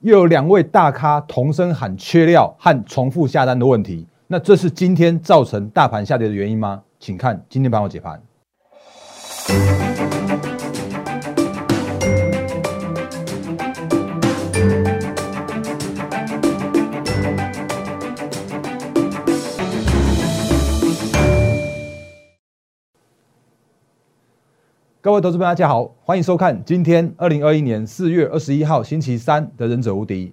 又有两位大咖同声喊缺料和重复下单的问题，那这是今天造成大盘下跌的原因吗？请看今天帮我解盘。各位投资朋友，大家好，欢迎收看今天二零二一年四月二十一号星期三的《忍者无敌》，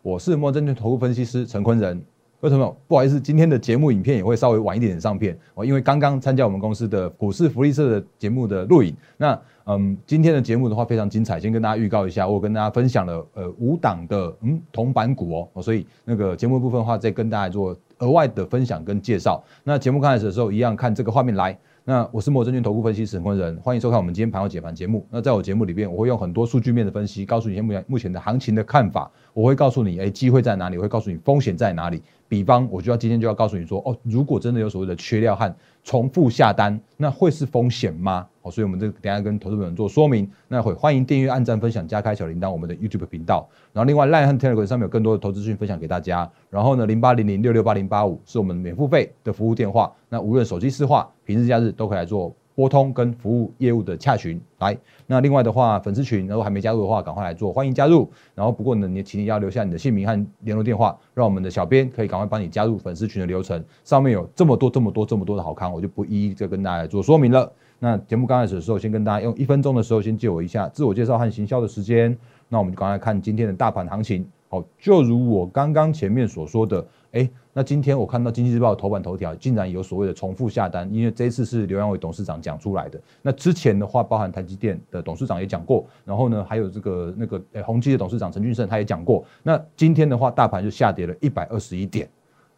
我是莫证券投顾分析师陈坤仁。各位朋友，不好意思，今天的节目影片也会稍微晚一点点上片哦，因为刚刚参加我们公司的股市福利社的节目的录影。那嗯，今天的节目的话非常精彩，先跟大家预告一下，我跟大家分享了呃五档的嗯铜板股哦，所以那个节目部分的话，再跟大家做额外的分享跟介绍。那节目开始的时候，一样看这个画面来。那我是莫证券投顾分析师陈坤仁，欢迎收看我们今天盘后解盘节目。那在我节目里面，我会用很多数据面的分析，告诉你目前目前的行情的看法。我会告诉你，哎，机会在哪里？我会告诉你风险在哪里。比方，我就要今天就要告诉你说，哦，如果真的有所谓的缺料和重复下单，那会是风险吗？所以我们这等下跟投资朋友做说明。那会欢迎订阅、按赞、分享、加开小铃铛，我们的 YouTube 频道。然后另外 Line 和 Telegram 上面有更多的投资讯分享给大家。然后呢，零八零零六六八零八五是我们免付费的服务电话。那无论手机私话、平日假日都可以来做。拨通跟服务业务的洽询来，那另外的话，粉丝群如果还没加入的话，赶快来做，欢迎加入。然后不过呢，你请你要留下你的姓名和联络电话，让我们的小编可以赶快帮你加入粉丝群的流程。上面有这么多、这么多、这么多的好康，我就不一一再跟大家做说明了。那节目刚开始的时候，先跟大家用一分钟的时候，先借我一下自我介绍和行销的时间。那我们就赶快看今天的大盘行情。好，就如我刚刚前面所说的，哎。那今天我看到经济日报头版头条竟然有所谓的重复下单，因为这一次是刘阳伟董事长讲出来的。那之前的话，包含台积电的董事长也讲过，然后呢，还有这个那个诶宏基的董事长陈俊盛他也讲过。那今天的话，大盘就下跌了一百二十一点。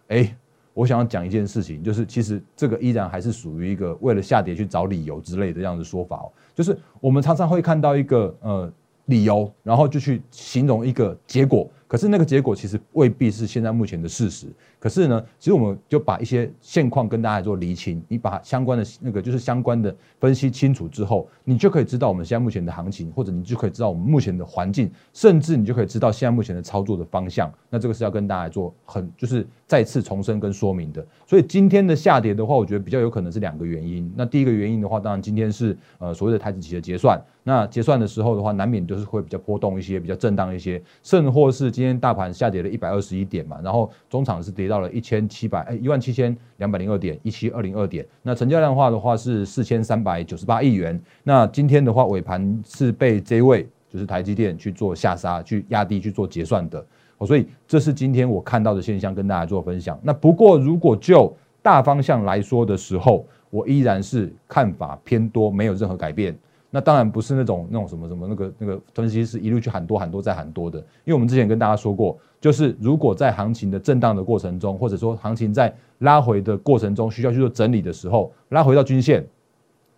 哎，我想要讲一件事情，就是其实这个依然还是属于一个为了下跌去找理由之类的这样的说法哦。就是我们常常会看到一个呃理由，然后就去形容一个结果。可是那个结果其实未必是现在目前的事实。可是呢，其实我们就把一些现况跟大家做厘清。你把相关的那个就是相关的分析清楚之后，你就可以知道我们现在目前的行情，或者你就可以知道我们目前的环境，甚至你就可以知道现在目前的操作的方向。那这个是要跟大家做很就是再次重申跟说明的。所以今天的下跌的话，我觉得比较有可能是两个原因。那第一个原因的话，当然今天是呃所谓的台子期的结算。那结算的时候的话，难免就是会比较波动一些，比较震荡一些，甚或是。今天大盘下跌了一百二十一点嘛，然后中场是跌到了一千七百哎一万七千两百零二点一七二零二点，那成交量化的话是四千三百九十八亿元。那今天的话尾盘是被这位就是台积电去做下杀，去压低去做结算的。哦，所以这是今天我看到的现象，跟大家做分享。那不过如果就大方向来说的时候，我依然是看法偏多，没有任何改变。那当然不是那种那种什么什么那个那个分析师一路去喊多喊多再喊多的，因为我们之前跟大家说过，就是如果在行情的震荡的过程中，或者说行情在拉回的过程中需要去做整理的时候，拉回到均线，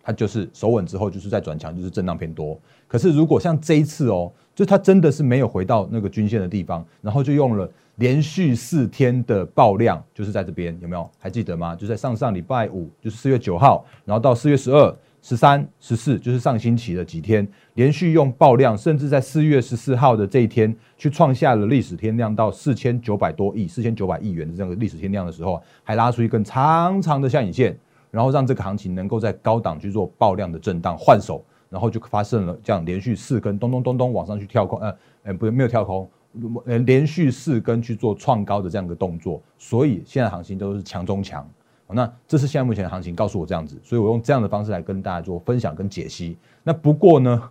它就是守稳之后就是在转强，就是震荡偏多。可是如果像这一次哦，就它真的是没有回到那个均线的地方，然后就用了连续四天的爆量，就是在这边有没有还记得吗？就在上上礼拜五，就是四月九号，然后到四月十二。十三、十四就是上星期的几天，连续用爆量，甚至在四月十四号的这一天，去创下了历史天量到四千九百多亿、四千九百亿元的这样历史天量的时候，还拉出一根长长的下影线，然后让这个行情能够在高档去做爆量的震荡换手，然后就发生了这样连续四根咚咚咚咚往上去跳空，呃，呃，不，没有跳空，呃，连续四根去做创高的这样一个动作，所以现在行情都是强中强。那这是现在目前的行情告诉我这样子，所以我用这样的方式来跟大家做分享跟解析。那不过呢，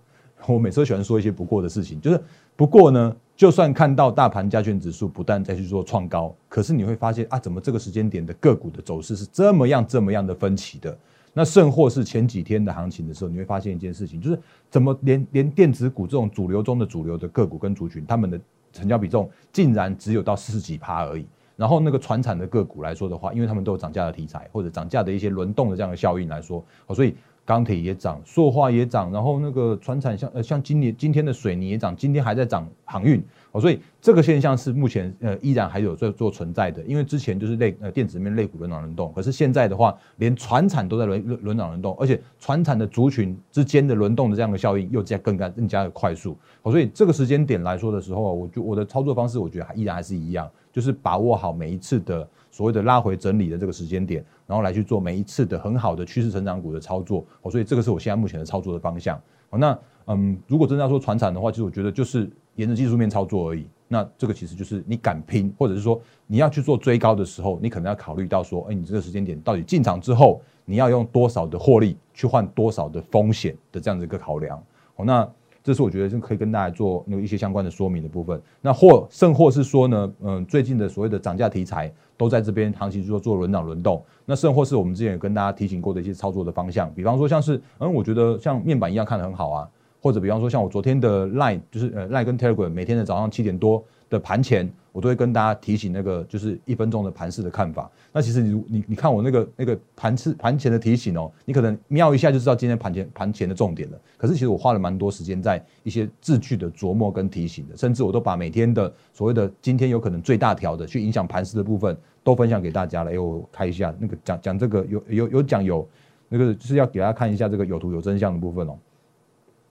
我每次都喜欢说一些不过的事情，就是不过呢，就算看到大盘加权指数不断再去做创高，可是你会发现啊，怎么这个时间点的个股的走势是这么样这么样的分歧的？那甚或是前几天的行情的时候，你会发现一件事情，就是怎么连连电子股这种主流中的主流的个股跟族群，他们的成交比重竟然只有到四十几趴而已。然后那个船产的个股来说的话，因为他们都有涨价的题材或者涨价的一些轮动的这样的效应来说，哦，所以钢铁也涨，塑化也涨，然后那个船产像呃像今年今天的水泥也涨，今天还在涨航运，哦，所以这个现象是目前呃依然还有在做存在的，因为之前就是类呃电子面类股轮涨轮动，可是现在的话，连船产都在轮轮轮涨轮动，而且船产的族群之间的轮动的这样的效应又加更加更加的快速，哦，所以这个时间点来说的时候，我就我的操作方式，我觉得还依然还是一样，就是把握好每一次的所谓的拉回整理的这个时间点，然后来去做每一次的很好的趋势成长股的操作，哦，所以这个是我现在目前的操作的方向，哦，那嗯，如果真的要说船产的话，其实我觉得就是沿着技术面操作而已。那这个其实就是你敢拼，或者是说你要去做追高的时候，你可能要考虑到说，哎，你这个时间点到底进场之后，你要用多少的获利去换多少的风险的这样的一个考量。哦，那这是我觉得是可以跟大家做那一些相关的说明的部分。那或甚或是说呢，嗯，最近的所谓的涨价题材都在这边行情做做轮涨轮动。那甚或是我们之前也跟大家提醒过的一些操作的方向，比方说像是，嗯，我觉得像面板一样看得很好啊。或者比方说，像我昨天的 Line，就是呃 Line 跟 Telegram，每天的早上七点多的盘前，我都会跟大家提醒那个就是一分钟的盘势的看法。那其实你你你看我那个那个盘次盘前的提醒哦，你可能瞄一下就知道今天盘前盘前的重点了。可是其实我花了蛮多时间在一些字句的琢磨跟提醒的，甚至我都把每天的所谓的今天有可能最大条的去影响盘势的部分都分享给大家了。哎，我开一下那个讲讲这个有有有讲有那个就是要给大家看一下这个有图有真相的部分哦。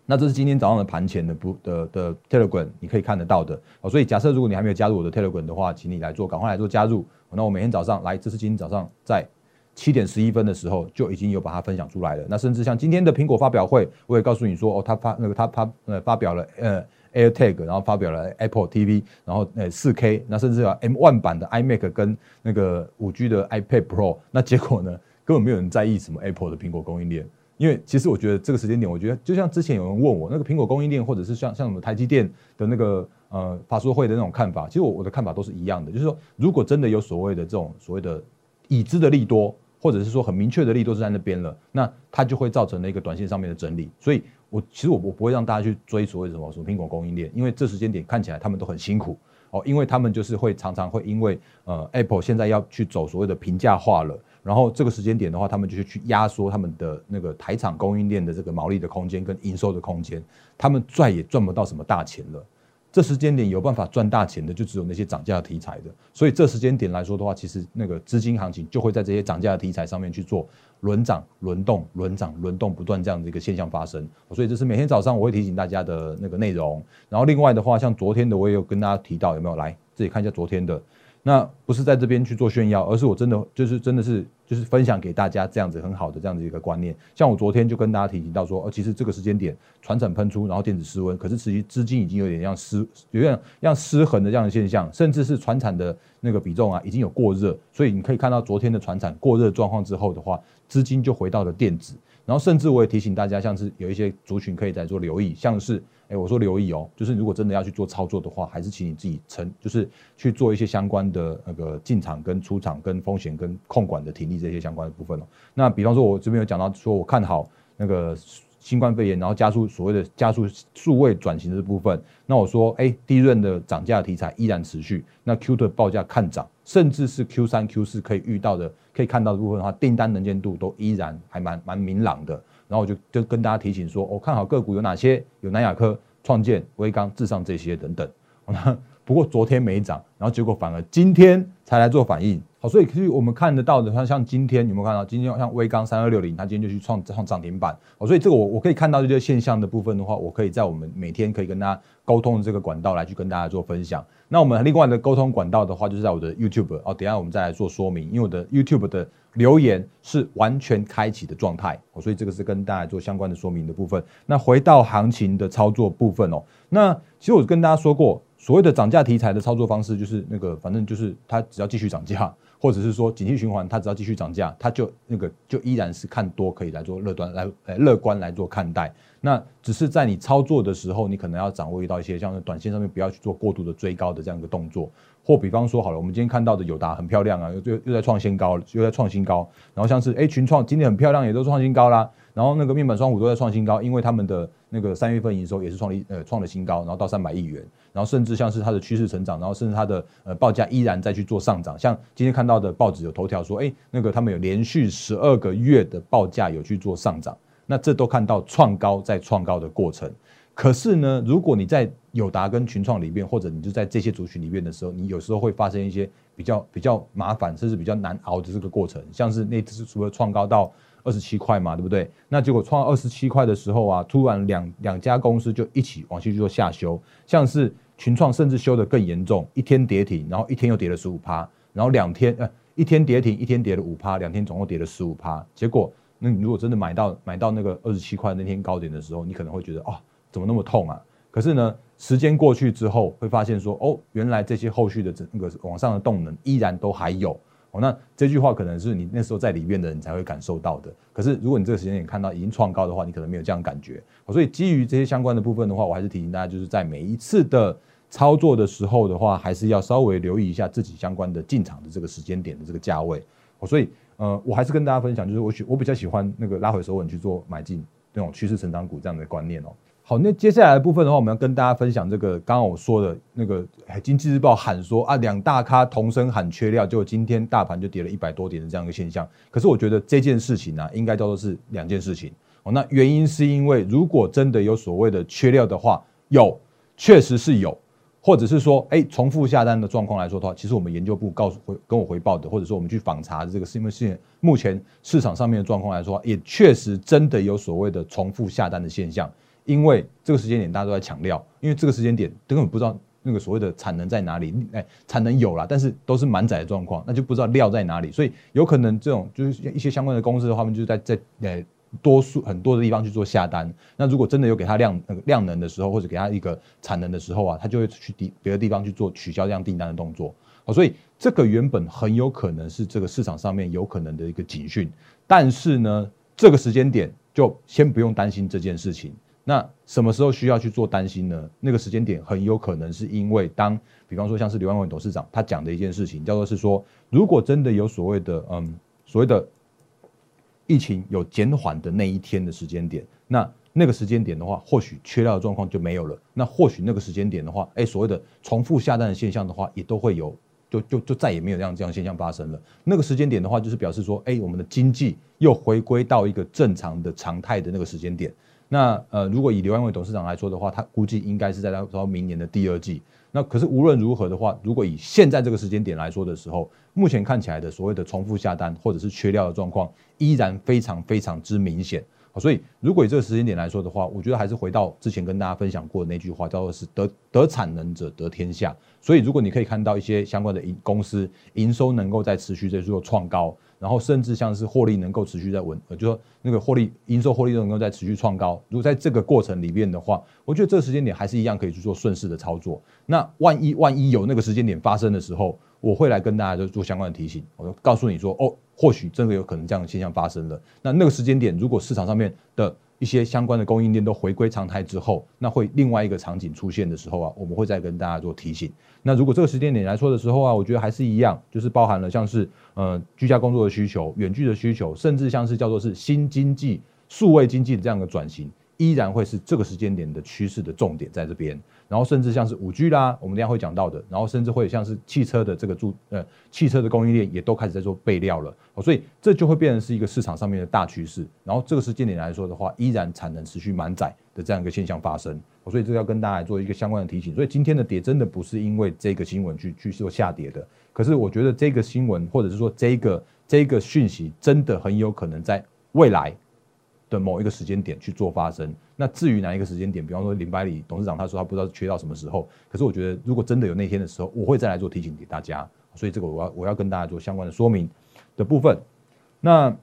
那这是今天早上的盘前的不的的 Telegram，你可以看得到的哦。所以假设如果你还没有加入我的 Telegram 的话，请你来做，赶快来做加入。那我每天早上来，这是今天早上在七点十一分的时候就已经有把它分享出来了。那甚至像今天的苹果发表会，我也告诉你说，哦，他发那个他他呃发表了呃 AirTag，然后发表了 Apple TV，然后呃四 K，那甚至有 M One 版的 iMac 跟那个五 G 的 iPad Pro。那结果呢，根本没有人在意什么 Apple 的苹果供应链。因为其实我觉得这个时间点，我觉得就像之前有人问我那个苹果供应链，或者是像像什么台积电的那个呃法说会的那种看法，其实我我的看法都是一样的，就是说如果真的有所谓的这种所谓的已知的利多，或者是说很明确的利多是在那边了，那它就会造成了一个短线上面的整理。所以我其实我我不会让大家去追所谓什么什么苹果供应链，因为这时间点看起来他们都很辛苦哦，因为他们就是会常常会因为呃 Apple 现在要去走所谓的平价化了。然后这个时间点的话，他们就是去压缩他们的那个台厂供应链的这个毛利的空间跟营收的空间，他们赚也赚不到什么大钱了。这时间点有办法赚大钱的，就只有那些涨价题材的。所以这时间点来说的话，其实那个资金行情就会在这些涨价的题材上面去做轮涨、轮动、轮涨、轮动，不断这样的一个现象发生。所以这是每天早上我会提醒大家的那个内容。然后另外的话，像昨天的我也有跟大家提到，有没有来自己看一下昨天的。那不是在这边去做炫耀，而是我真的就是真的是就是分享给大家这样子很好的这样子一个观念。像我昨天就跟大家提醒到说，呃，其实这个时间点船产喷出，然后电子失温，可是其实资金已经有点像失有点像失衡的这样的现象，甚至是船产的那个比重啊已经有过热，所以你可以看到昨天的船产过热状况之后的话，资金就回到了电子，然后甚至我也提醒大家，像是有一些族群可以在做留意，像是。哎，我说留意哦，就是如果真的要去做操作的话，还是请你自己成，就是去做一些相关的那个进场跟出场跟风险跟控管的体力这些相关的部分哦。那比方说，我这边有讲到说，我看好那个新冠肺炎，然后加速所谓的加速数位转型的部分。那我说，哎，第一轮的涨价题材依然持续。那 Q 的报价看涨，甚至是 Q 三、Q 四可以遇到的、可以看到的部分的话，订单能见度都依然还蛮蛮明朗的。然后我就就跟大家提醒说，我看好个股有哪些？有南亚科、创建、威刚、智上这些等等。不过昨天没涨，然后结果反而今天才来做反应。好，所以其实我们看得到的，像像今天有没有看到？今天像威刚三二六零，它今天就去创创涨停板。哦，所以这个我我可以看到这些现象的部分的话，我可以在我们每天可以跟大家沟通的这个管道来去跟大家做分享。那我们另外的沟通管道的话，就是在我的 YouTube 哦，等下我们再来做说明，因为我的 YouTube 的。留言是完全开启的状态，所以这个是跟大家做相关的说明的部分。那回到行情的操作部分哦，那其实我跟大家说过，所谓的涨价题材的操作方式，就是那个反正就是它只要继续涨价，或者是说景气循环，它只要继续涨价，它就那个就依然是看多可以来做乐端来呃乐观来做看待。那只是在你操作的时候，你可能要掌握到一些像是短线上面不要去做过度的追高的这样一个动作。或比方说好了，我们今天看到的友达很漂亮啊，又又又在创新高，又在创新高。然后像是哎群创今天很漂亮，也都创新高啦。然后那个面板双虎都在创新高，因为他们的那个三月份营收也是创了呃创了新高，然后到三百亿元。然后甚至像是它的趋势成长，然后甚至它的呃报价依然在去做上涨。像今天看到的报纸有头条说，哎那个他们有连续十二个月的报价有去做上涨，那这都看到创高在创高的过程。可是呢，如果你在友达跟群创里面，或者你就在这些族群里面的时候，你有时候会发生一些比较比较麻烦，甚至比较难熬的这个过程。像是那次除了创高到二十七块嘛，对不对？那结果创二十七块的时候啊，突然两两家公司就一起往下去做下修，像是群创甚至修的更严重，一天跌停，然后一天又跌了十五趴，然后两天呃一天跌停，一天跌了五趴，两天总共跌了十五趴。结果，那你如果真的买到买到那个二十七块那天高点的时候，你可能会觉得啊，怎么那么痛啊？可是呢？时间过去之后，会发现说，哦，原来这些后续的这那个往上的动能依然都还有。哦，那这句话可能是你那时候在里面的人才会感受到的。可是如果你这个时间点看到已经创高的话，你可能没有这样感觉。所以基于这些相关的部分的话，我还是提醒大家，就是在每一次的操作的时候的话，还是要稍微留意一下自己相关的进场的这个时间点的这个价位。哦，所以呃，我还是跟大家分享，就是我喜我比较喜欢那个拉回手稳去做买进那种趋势成长股这样的观念哦。好，那接下来的部分的话，我们要跟大家分享这个刚刚我说的那个《经济日报》喊说啊，两大咖同声喊缺料，结果今天大盘就跌了一百多点的这样一个现象。可是我觉得这件事情呢，应该叫做是两件事情哦。那原因是因为如果真的有所谓的缺料的话，有确实是有，或者是说哎重复下单的状况来说的话，其实我们研究部告诉回跟我回报的，或者说我们去访查的这个是因为是目前市场上面的状况来说，也确实真的有所谓的重复下单的现象。因为这个时间点大家都在抢料，因为这个时间点根本不知道那个所谓的产能在哪里，哎，产能有了，但是都是满载的状况，那就不知道料在哪里，所以有可能这种就是一些相关的公司的话，们就是在在呃多数很多的地方去做下单。那如果真的有给他量那个量能的时候，或者给他一个产能的时候啊，他就会去别别的地方去做取消这样订单的动作。好，所以这个原本很有可能是这个市场上面有可能的一个警讯，但是呢，这个时间点就先不用担心这件事情。那什么时候需要去做担心呢？那个时间点很有可能是因为当，比方说像是刘万伟董事长他讲的一件事情，叫做是说，如果真的有所谓的嗯所谓的疫情有减缓的那一天的时间点，那那个时间点的话，或许缺料的状况就没有了。那或许那个时间点的话，哎，所谓的重复下单的现象的话，也都会有，就就就再也没有这样这样现象发生了。那个时间点的话，就是表示说，哎，我们的经济又回归到一个正常的常态的那个时间点。那呃，如果以刘安伟董事长来说的话，他估计应该是在到明年的第二季。那可是无论如何的话，如果以现在这个时间点来说的时候，目前看起来的所谓的重复下单或者是缺料的状况，依然非常非常之明显。所以，如果以这个时间点来说的话，我觉得还是回到之前跟大家分享过的那句话，叫做是得得产能者得天下。所以，如果你可以看到一些相关的营公司营收能够在持续在做创高。然后甚至像是获利能够持续在稳，呃，就说那个获利、营收获利能够在持续创高。如果在这个过程里面的话，我觉得这个时间点还是一样可以去做顺势的操作。那万一万一有那个时间点发生的时候，我会来跟大家就做相关的提醒，我就告诉你说，哦，或许真的有可能这样的现象发生了。那那个时间点，如果市场上面的一些相关的供应链都回归常态之后，那会另外一个场景出现的时候啊，我们会再跟大家做提醒。那如果这个时间点来说的时候啊，我觉得还是一样，就是包含了像是呃居家工作的需求、远距的需求，甚至像是叫做是新经济、数位经济的这样的转型。依然会是这个时间点的趋势的重点在这边，然后甚至像是五 G 啦，我们等下会讲到的，然后甚至会像是汽车的这个注呃汽车的供应链也都开始在做备料了，所以这就会变成是一个市场上面的大趋势。然后这个时间点来说的话，依然产能持续满载的这样一个现象发生，所以这个要跟大家做一个相关的提醒。所以今天的跌真的不是因为这个新闻去去做下跌的，可是我觉得这个新闻或者是说这个这个讯息真的很有可能在未来。的某一个时间点去做发生，那至于哪一个时间点，比方说林百里董事长他说他不知道缺到什么时候，可是我觉得如果真的有那天的时候，我会再来做提醒给大家，所以这个我要我要跟大家做相关的说明的部分。那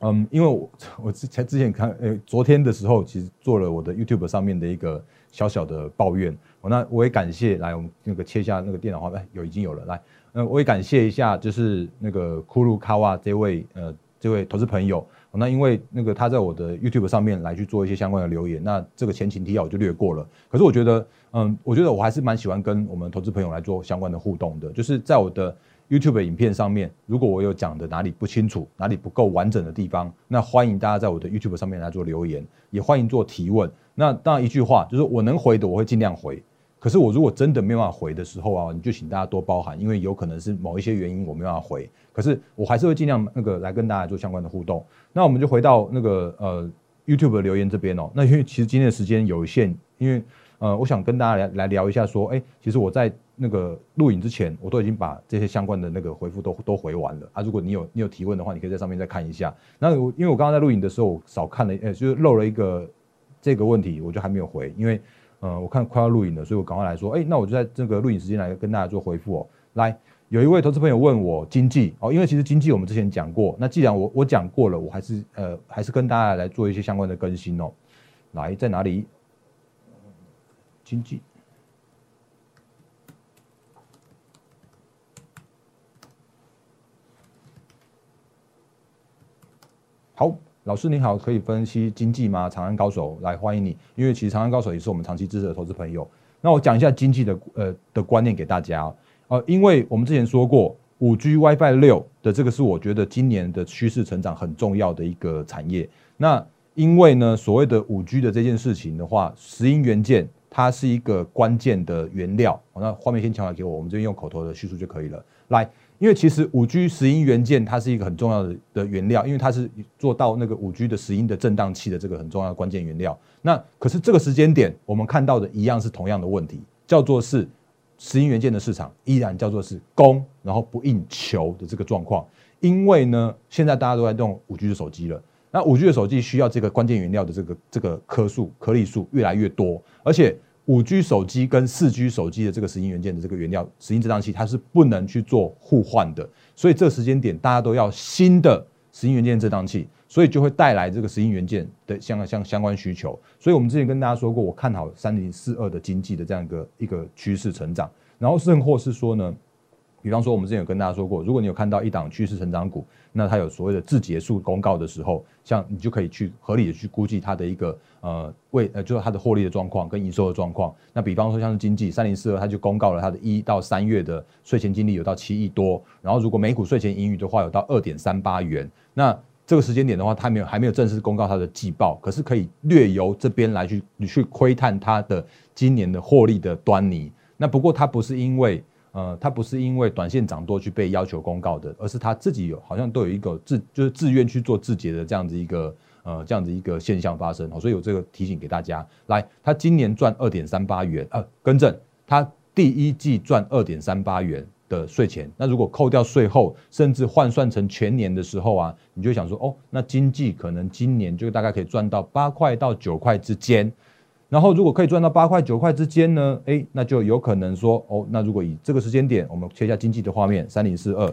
嗯，因为我我之前之前看呃昨天的时候，其实做了我的 YouTube 上面的一个小小的抱怨，我那我也感谢来我们那个切下那个电脑画面有已经有了来，呃我也感谢一下就是那个库鲁卡瓦这位呃这位投资朋友。那因为那个他在我的 YouTube 上面来去做一些相关的留言，那这个前情提要我就略过了。可是我觉得，嗯，我觉得我还是蛮喜欢跟我们投资朋友来做相关的互动的。就是在我的 YouTube 影片上面，如果我有讲的哪里不清楚、哪里不够完整的地方，那欢迎大家在我的 YouTube 上面来做留言，也欢迎做提问。那当然一句话就是我能回的，我会尽量回。可是我如果真的没办法回的时候啊，你就请大家多包涵，因为有可能是某一些原因我没办法回。可是我还是会尽量那个来跟大家做相关的互动。那我们就回到那个呃 YouTube 的留言这边哦。那因为其实今天的时间有限，因为呃，我想跟大家来来聊一下，说，哎，其实我在那个录影之前，我都已经把这些相关的那个回复都都回完了啊。如果你有你有提问的话，你可以在上面再看一下。那我因为我刚刚在录影的时候，我少看了，呃，就是漏了一个这个问题，我就还没有回，因为呃，我看快要录影了，所以我赶快来说，哎，那我就在这个录影时间来跟大家做回复哦。来，有一位投资朋友问我经济哦，因为其实经济我们之前讲过，那既然我我讲过了，我还是呃还是跟大家来做一些相关的更新哦。来，在哪里？经济。好，老师你好，可以分析经济吗？长安高手来欢迎你，因为其实长安高手也是我们长期支持的投资朋友。那我讲一下经济的呃的观念给大家呃，因为我们之前说过，五 G WiFi 六的这个是我觉得今年的趋势成长很重要的一个产业。那因为呢，所谓的五 G 的这件事情的话，石英元件它是一个关键的原料。那画面先调来给我，我们这边用口头的叙述就可以了。来。因为其实五 G 石英元件它是一个很重要的的原料，因为它是做到那个五 G 的石英的振荡器的这个很重要的关键原料。那可是这个时间点，我们看到的一样是同样的问题，叫做是石英元件的市场依然叫做是供，然后不应求的这个状况。因为呢，现在大家都在用五 G 的手机了，那五 G 的手机需要这个关键原料的这个这个颗数颗粒数越来越多，而且。五 G 手机跟四 G 手机的这个石英元件的这个原料石英振荡器，它是不能去做互换的，所以这个时间点大家都要新的石英元件振荡器，所以就会带来这个石英元件的相相相关需求。所以我们之前跟大家说过，我看好三零四二的经济的这样一个一个趋势成长，然后甚或是说呢。比方说，我们之前有跟大家说过，如果你有看到一档趋势成长股，那它有所谓的自结束公告的时候，像你就可以去合理的去估计它的一个呃未呃就是它的获利的状况跟营收的状况。那比方说像是经济三零四二，它就公告了它的一到三月的税前净利有到七亿多，然后如果每股税前盈余的话有到二点三八元。那这个时间点的话，它没有还没有正式公告它的季报，可是可以略由这边来去去窥探它的今年的获利的端倪。那不过它不是因为。呃，它不是因为短线涨多去被要求公告的，而是他自己有好像都有一个自就是自愿去做自结的这样子一个呃这样子一个现象发生，所以有这个提醒给大家。来，他今年赚二点三八元，呃，更正，他第一季赚二点三八元的税前，那如果扣掉税后，甚至换算成全年的时候啊，你就想说，哦，那经济可能今年就大概可以赚到八块到九块之间。然后，如果可以赚到八块九块之间呢？哎，那就有可能说，哦，那如果以这个时间点，我们切一下经济的画面，三零四二，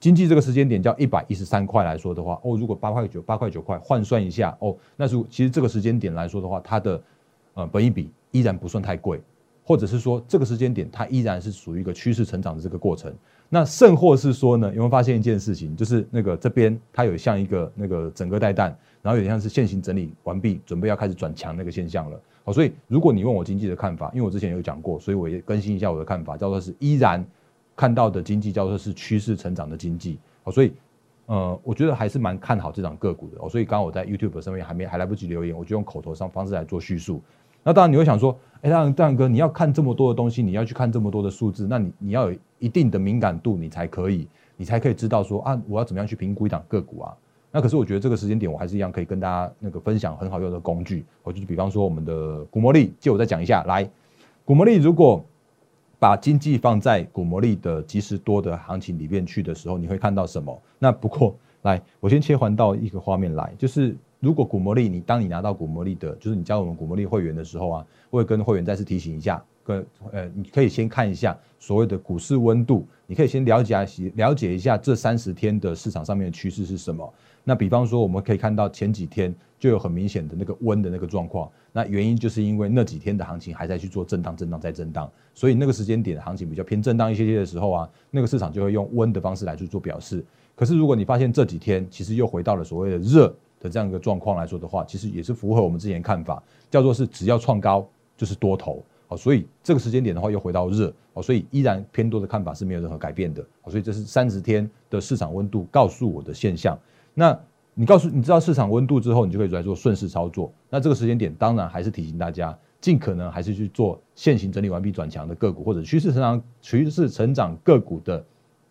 经济这个时间点叫一百一十三块来说的话，哦，如果八块九八块九块换算一下，哦，那如其实这个时间点来说的话，它的呃本益比依然不算太贵，或者是说这个时间点它依然是属于一个趋势成长的这个过程。那甚或是说呢，有没有发现一件事情，就是那个这边它有像一个那个整个带弹，然后有点像是现行整理完毕，准备要开始转强那个现象了。好，所以如果你问我经济的看法，因为我之前有讲过，所以我也更新一下我的看法，叫做是依然看到的经济叫做是趋势成长的经济。好，所以呃，我觉得还是蛮看好这档个股的。哦，所以刚刚我在 YouTube 上面还没还来不及留言，我就用口头上方式来做叙述。那当然你会想说，哎，当然，当哥，你要看这么多的东西，你要去看这么多的数字，那你你要有一定的敏感度，你才可以，你才可以知道说啊，我要怎么样去评估一档个股啊。那可是我觉得这个时间点，我还是一样可以跟大家那个分享很好用的工具。我就是比方说我们的股魔力，借我再讲一下。来，股魔力如果把经济放在股魔力的即时多的行情里面去的时候，你会看到什么？那不过来，我先切换到一个画面来，就是如果股魔力，你当你拿到股魔力的，就是你加入我们股魔力会员的时候啊，我会跟会员再次提醒一下。跟呃，你可以先看一下所谓的股市温度，你可以先了解一了解一下这三十天的市场上面的趋势是什么。那比方说，我们可以看到前几天就有很明显的那个温的那个状况，那原因就是因为那几天的行情还在去做震荡、震荡再震荡，所以那个时间点行情比较偏震荡一些些的时候啊，那个市场就会用温的方式来去做表示。可是如果你发现这几天其实又回到了所谓的热的这样一个状况来说的话，其实也是符合我们之前看法，叫做是只要创高就是多头。所以这个时间点的话又回到热，哦，所以依然偏多的看法是没有任何改变的，好，所以这是三十天的市场温度告诉我的现象。那你告诉你知道市场温度之后，你就可以来做顺势操作。那这个时间点当然还是提醒大家，尽可能还是去做现行整理完毕转强的个股或者趋势成长趋势成长个股的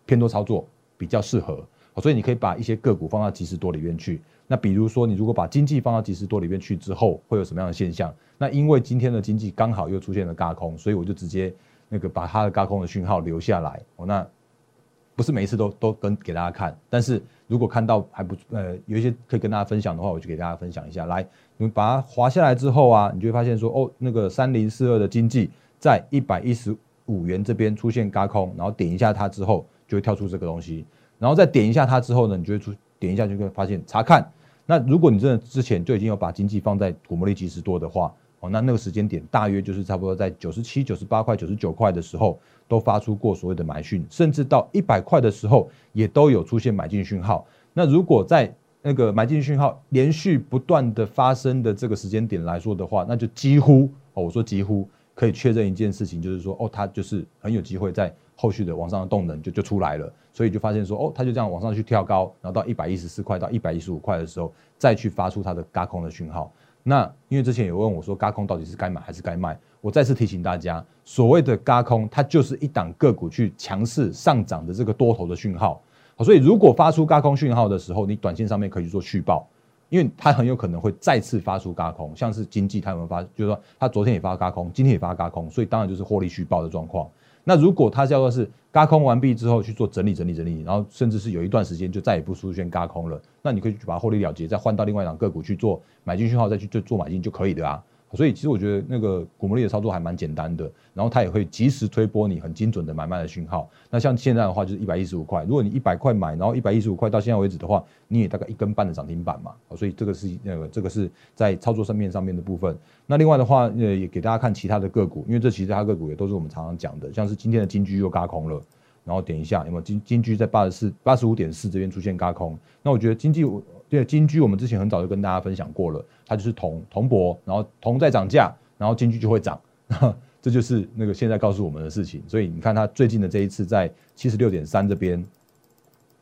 偏多操作比较适合。所以你可以把一些个股放到即时多里面去。那比如说，你如果把经济放到即时多里面去之后，会有什么样的现象？那因为今天的经济刚好又出现了轧空，所以我就直接那个把它的轧空的讯号留下来。哦，那不是每一次都都跟给大家看，但是如果看到还不呃有一些可以跟大家分享的话，我就给大家分享一下。来，你把它划下来之后啊，你就会发现说，哦，那个三零四二的经济在一百一十五元这边出现轧空，然后点一下它之后，就会跳出这个东西，然后再点一下它之后呢，你就会出点一下就会发现查看。那如果你真的之前就已经有把经济放在股魔力及时多的话，哦，那那个时间点大约就是差不多在九十七、九十八块、九十九块的时候，都发出过所谓的买讯，甚至到一百块的时候，也都有出现买进讯号。那如果在那个买进讯号连续不断的发生的这个时间点来说的话，那就几乎哦，我说几乎可以确认一件事情，就是说哦，它就是很有机会在。后续的往上的动能就就出来了，所以就发现说，哦，它就这样往上去跳高，然后到一百一十四块到一百一十五块的时候，再去发出它的嘎空的讯号。那因为之前有问我说，嘎空到底是该买还是该卖？我再次提醒大家，所谓的嘎空，它就是一档个股去强势上涨的这个多头的讯号。好，所以如果发出嘎空讯号的时候，你短线上面可以去做续报，因为它很有可能会再次发出嘎空，像是经济它有没有发，就是说它昨天也发嘎空，今天也发嘎空，所以当然就是获利续报的状况。那如果它叫做是嘎空完毕之后去做整理整理整理，然后甚至是有一段时间就再也不出现嘎空了，那你可以去把它获利了结，再换到另外一档个股去做买进讯号，再去做做买进就可以的啊。所以其实我觉得那个股魔力的操作还蛮简单的，然后它也会及时推波你很精准的买卖的讯号。那像现在的话就是一百一十五块，如果你一百块买，然后一百一十五块到现在为止的话，你也大概一根半的涨停板嘛。所以这个是那个这个是在操作上面上面的部分。那另外的话，呃，也给大家看其他的个股，因为这其他个股也都是我们常常讲的，像是今天的金居又嘎空了，然后点一下有没有金金居在八十四八十五点四这边出现嘎空，那我觉得经济。对金居，我们之前很早就跟大家分享过了，它就是铜铜箔，然后铜在涨价，然后金居就会涨，这就是那个现在告诉我们的事情。所以你看它最近的这一次在七十六点三这边，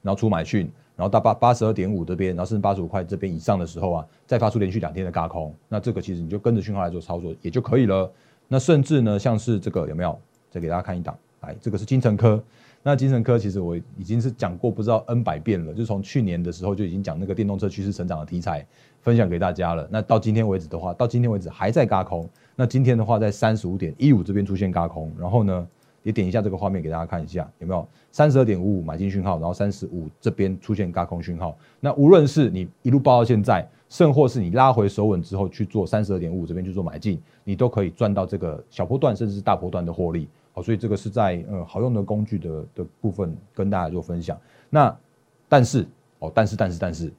然后出买讯，然后到八八十二点五这边，然后甚至八十五块这边以上的时候啊，再发出连续两天的嘎空，那这个其实你就跟着讯号来做操作也就可以了。那甚至呢，像是这个有没有？再给大家看一档，来，这个是金城科。那精神科其实我已经是讲过不知道 N 百遍了，就从去年的时候就已经讲那个电动车趋势成长的题材，分享给大家了。那到今天为止的话，到今天为止还在嘎空。那今天的话在三十五点一五这边出现嘎空，然后呢也点一下这个画面给大家看一下，有没有三十二点五五买进讯号，然后三十五这边出现嘎空讯号。那无论是你一路报到现在，甚或是你拉回手稳之后去做三十二点五这边去做买进，你都可以赚到这个小波段甚至是大波段的获利。好，所以这个是在呃好用的工具的的部分跟大家做分享。那但是哦，但是但是但是，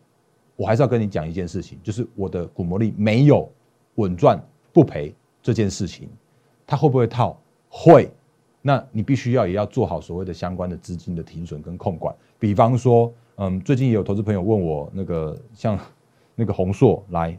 我还是要跟你讲一件事情，就是我的股魔力没有稳赚不赔这件事情，它会不会套？会。那你必须要也要做好所谓的相关的资金的停损跟控管。比方说，嗯，最近也有投资朋友问我那个像 那个宏硕来。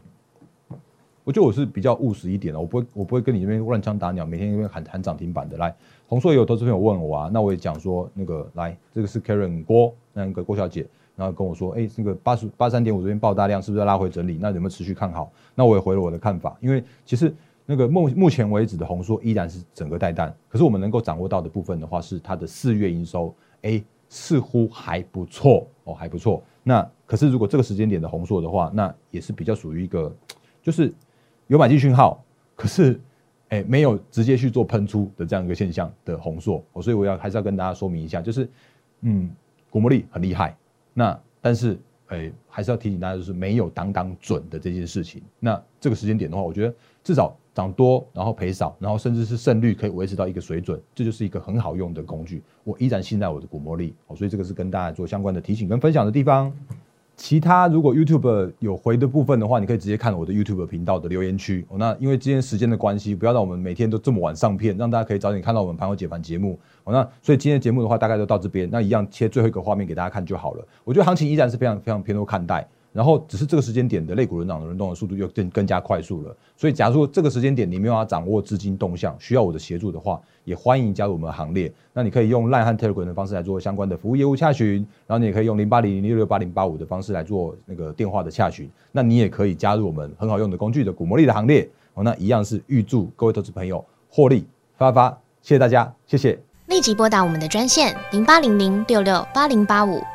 我觉得我是比较务实一点的，我不会我不会跟你这边乱枪打鸟，每天因为喊喊涨停板的。来，红硕也有投资朋友问我啊，那我也讲说那个来，这个是 Karen 郭那个郭小姐，然后跟我说，哎，这个八十八三点五这边爆大量，是不是要拉回整理？那有没有持续看好？那我也回了我的看法，因为其实那个目目前为止的红硕依然是整个带弹，可是我们能够掌握到的部分的话，是它的四月营收，哎，似乎还不错哦，还不错。那可是如果这个时间点的红硕的话，那也是比较属于一个就是。有买进讯号，可是，哎，没有直接去做喷出的这样一个现象的红硕，我，所以我要还是要跟大家说明一下，就是，嗯，古魔力很厉害，那但是，哎，还是要提醒大家，就是没有挡挡准的这件事情。那这个时间点的话，我觉得至少涨多，然后赔少，然后甚至是胜率可以维持到一个水准，这就是一个很好用的工具。我依然信赖我的古魔力，所以这个是跟大家做相关的提醒跟分享的地方。其他如果 YouTube 有回的部分的话，你可以直接看我的 YouTube 频道的留言区。哦，那因为今天时间的关系，不要让我们每天都这么晚上片，让大家可以早点看到我们盘后解盘节目。哦，那所以今天节目的话，大概就到这边。那一样切最后一个画面给大家看就好了。我觉得行情依然是非常非常偏多看待。然后只是这个时间点的类股轮涨轮动的速度又更更加快速了，所以假如这个时间点你没有法掌握资金动向，需要我的协助的话，也欢迎加入我们的行列。那你可以用 Line 和 Telegram 的方式来做相关的服务业务洽询，然后你也可以用零八零零六六八零八五的方式来做那个电话的洽询。那你也可以加入我们很好用的工具的股魔力的行列。哦，那一样是预祝各位投资朋友获利发发，谢谢大家，谢谢。立即拨打我们的专线零八零零六六八零八五。